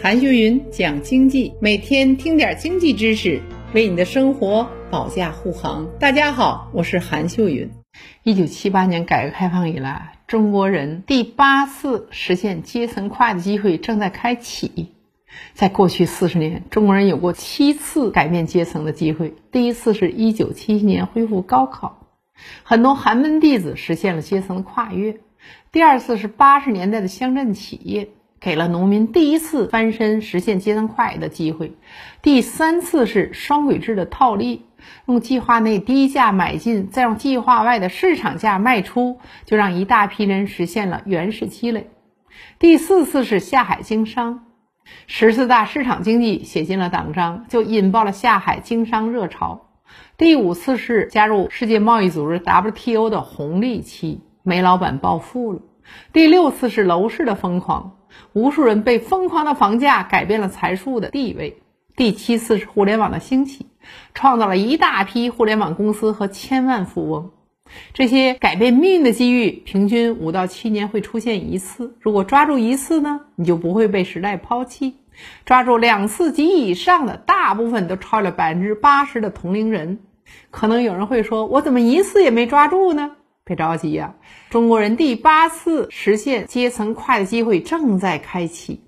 韩秀云讲经济，每天听点经济知识，为你的生活保驾护航。大家好，我是韩秀云。一九七八年改革开放以来，中国人第八次实现阶层跨的机会正在开启。在过去四十年，中国人有过七次改变阶层的机会。第一次是一九七七年恢复高考，很多寒门弟子实现了阶层的跨越；第二次是八十年代的乡镇企业。给了农民第一次翻身实现阶层跨越的机会。第三次是双轨制的套利，用计划内低价买进，再用计划外的市场价卖出，就让一大批人实现了原始积累。第四次是下海经商，十四大市场经济写进了党章，就引爆了下海经商热潮。第五次是加入世界贸易组织 WTO 的红利期，煤老板暴富了。第六次是楼市的疯狂。无数人被疯狂的房价改变了财富的地位。第七次是互联网的兴起，创造了一大批互联网公司和千万富翁。这些改变命运的机遇，平均五到七年会出现一次。如果抓住一次呢，你就不会被时代抛弃；抓住两次及以上的，大部分都超了百分之八十的同龄人。可能有人会说，我怎么一次也没抓住呢？别着急呀，中国人第八次实现阶层跨的机会正在开启。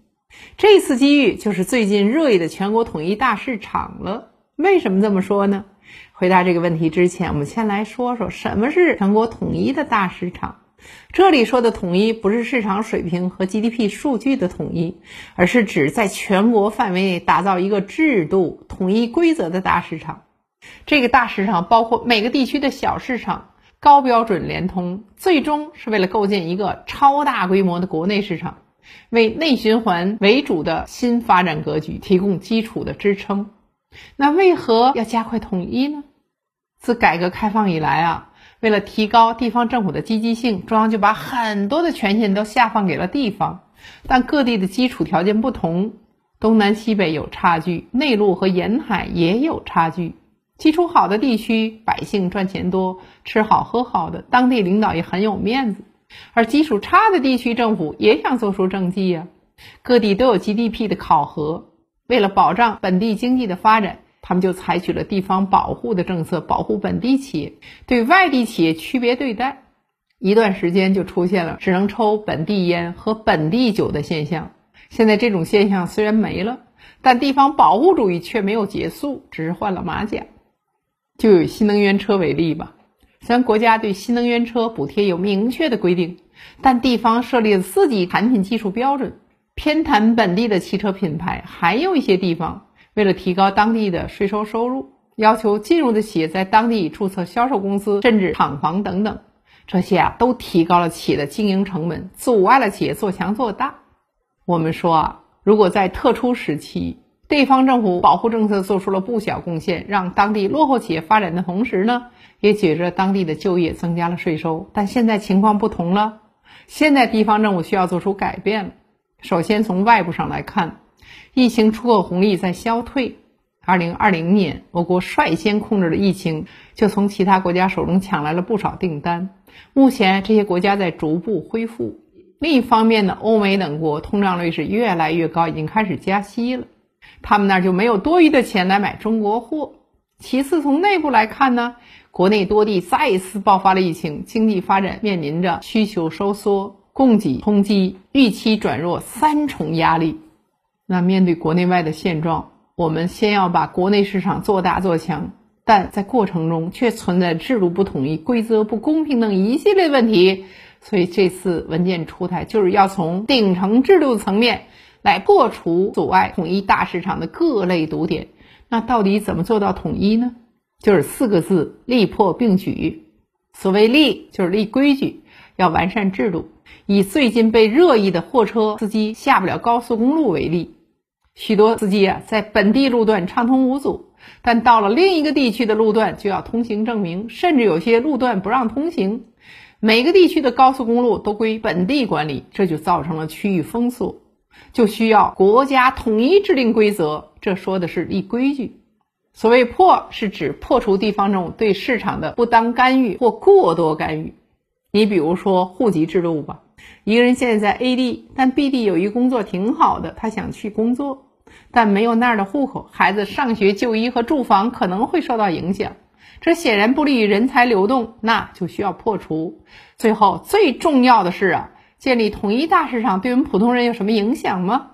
这次机遇就是最近热议的全国统一大市场了。为什么这么说呢？回答这个问题之前，我们先来说说什么是全国统一的大市场。这里说的统一，不是市场水平和 GDP 数据的统一，而是指在全国范围内打造一个制度、统一规则的大市场。这个大市场包括每个地区的小市场。高标准联通，最终是为了构建一个超大规模的国内市场，为内循环为主的新发展格局提供基础的支撑。那为何要加快统一呢？自改革开放以来啊，为了提高地方政府的积极性，中央就把很多的权限都下放给了地方。但各地的基础条件不同，东南西北有差距，内陆和沿海也有差距。基础好的地区，百姓赚钱多，吃好喝好的，当地领导也很有面子；而基础差的地区，政府也想做出政绩呀。各地都有 GDP 的考核，为了保障本地经济的发展，他们就采取了地方保护的政策，保护本地企业，对外地企业区别对待。一段时间就出现了只能抽本地烟和本地酒的现象。现在这种现象虽然没了，但地方保护主义却没有结束，只是换了马甲。就以新能源车为例吧，虽然国家对新能源车补贴有明确的规定，但地方设立了自己产品技术标准，偏袒本地的汽车品牌。还有一些地方为了提高当地的税收收入，要求进入的企业在当地注册销售公司，甚至厂房等等。这些啊，都提高了企业的经营成本，阻碍了企业做强做大。我们说啊，如果在特殊时期，地方政府保护政策做出了不小贡献，让当地落后企业发展的同时呢，也解决了当地的就业，增加了税收。但现在情况不同了，现在地方政府需要做出改变了。首先从外部上来看，疫情出口红利在消退。二零二零年，我国率先控制了疫情，就从其他国家手中抢来了不少订单。目前这些国家在逐步恢复。另一方面呢，欧美等国通胀率是越来越高，已经开始加息了。他们那儿就没有多余的钱来买中国货。其次，从内部来看呢，国内多地再次爆发了疫情，经济发展面临着需求收缩、供给冲击、预期转弱三重压力。那面对国内外的现状，我们先要把国内市场做大做强，但在过程中却存在制度不统一、规则不公平等一系列问题。所以这次文件出台，就是要从顶层制度层面。来破除阻碍统一大市场的各类堵点，那到底怎么做到统一呢？就是四个字：立破并举。所谓立，就是立规矩，要完善制度。以最近被热议的货车司机下不了高速公路为例，许多司机啊在本地路段畅通无阻，但到了另一个地区的路段就要通行证明，甚至有些路段不让通行。每个地区的高速公路都归本地管理，这就造成了区域封锁。就需要国家统一制定规则，这说的是立规矩。所谓破，是指破除地方政府对市场的不当干预或过多干预。你比如说户籍制度吧，一个人现在在 A 地，但 B 地有一工作挺好的，他想去工作，但没有那儿的户口，孩子上学、就医和住房可能会受到影响，这显然不利于人才流动，那就需要破除。最后最重要的是啊，建立统一大市场对我们普通人有什么影响吗？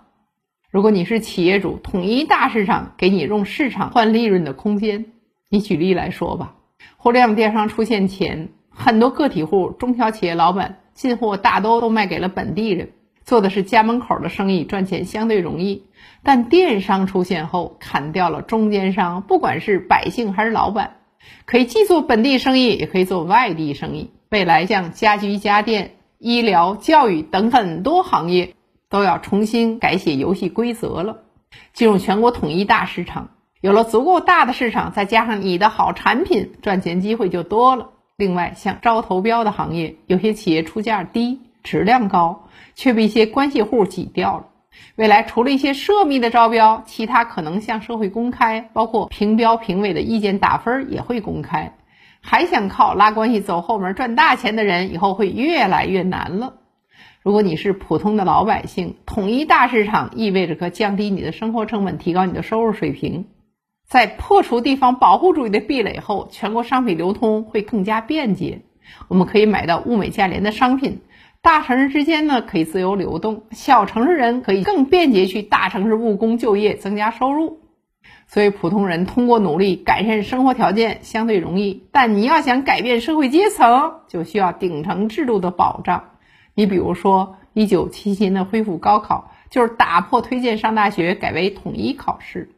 如果你是企业主，统一大市场给你用市场换利润的空间。你举例来说吧，互联网电商出现前，很多个体户、中小企业老板进货大多都卖给了本地人，做的是家门口的生意，赚钱相对容易。但电商出现后，砍掉了中间商，不管是百姓还是老板，可以既做本地生意，也可以做外地生意。未来像家居家电、医疗、教育等很多行业。都要重新改写游戏规则了，进入全国统一大市场，有了足够大的市场，再加上你的好产品，赚钱机会就多了。另外，像招投标的行业，有些企业出价低，质量高，却被一些关系户挤掉了。未来除了一些涉密的招标，其他可能向社会公开，包括评标评委的意见打分也会公开。还想靠拉关系走后门赚大钱的人，以后会越来越难了。如果你是普通的老百姓，统一大市场意味着可降低你的生活成本，提高你的收入水平。在破除地方保护主义的壁垒后，全国商品流通会更加便捷。我们可以买到物美价廉的商品，大城市之间呢可以自由流动，小城市人可以更便捷去大城市务工就业，增加收入。所以普通人通过努力改善生活条件相对容易，但你要想改变社会阶层，就需要顶层制度的保障。你比如说，一九七七年的恢复高考，就是打破推荐上大学，改为统一考试。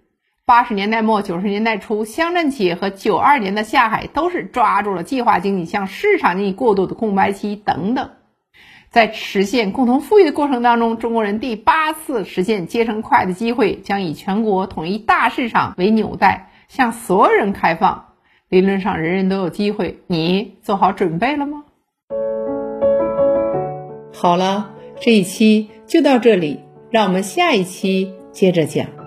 八十年代末九十年代初，乡镇企业和九二年的下海，都是抓住了计划经济向市场经济过渡的空白期等等。在实现共同富裕的过程当中，中国人第八次实现阶层跨越的机会，将以全国统一大市场为纽带，向所有人开放。理论上，人人都有机会。你做好准备了吗？好了，这一期就到这里，让我们下一期接着讲。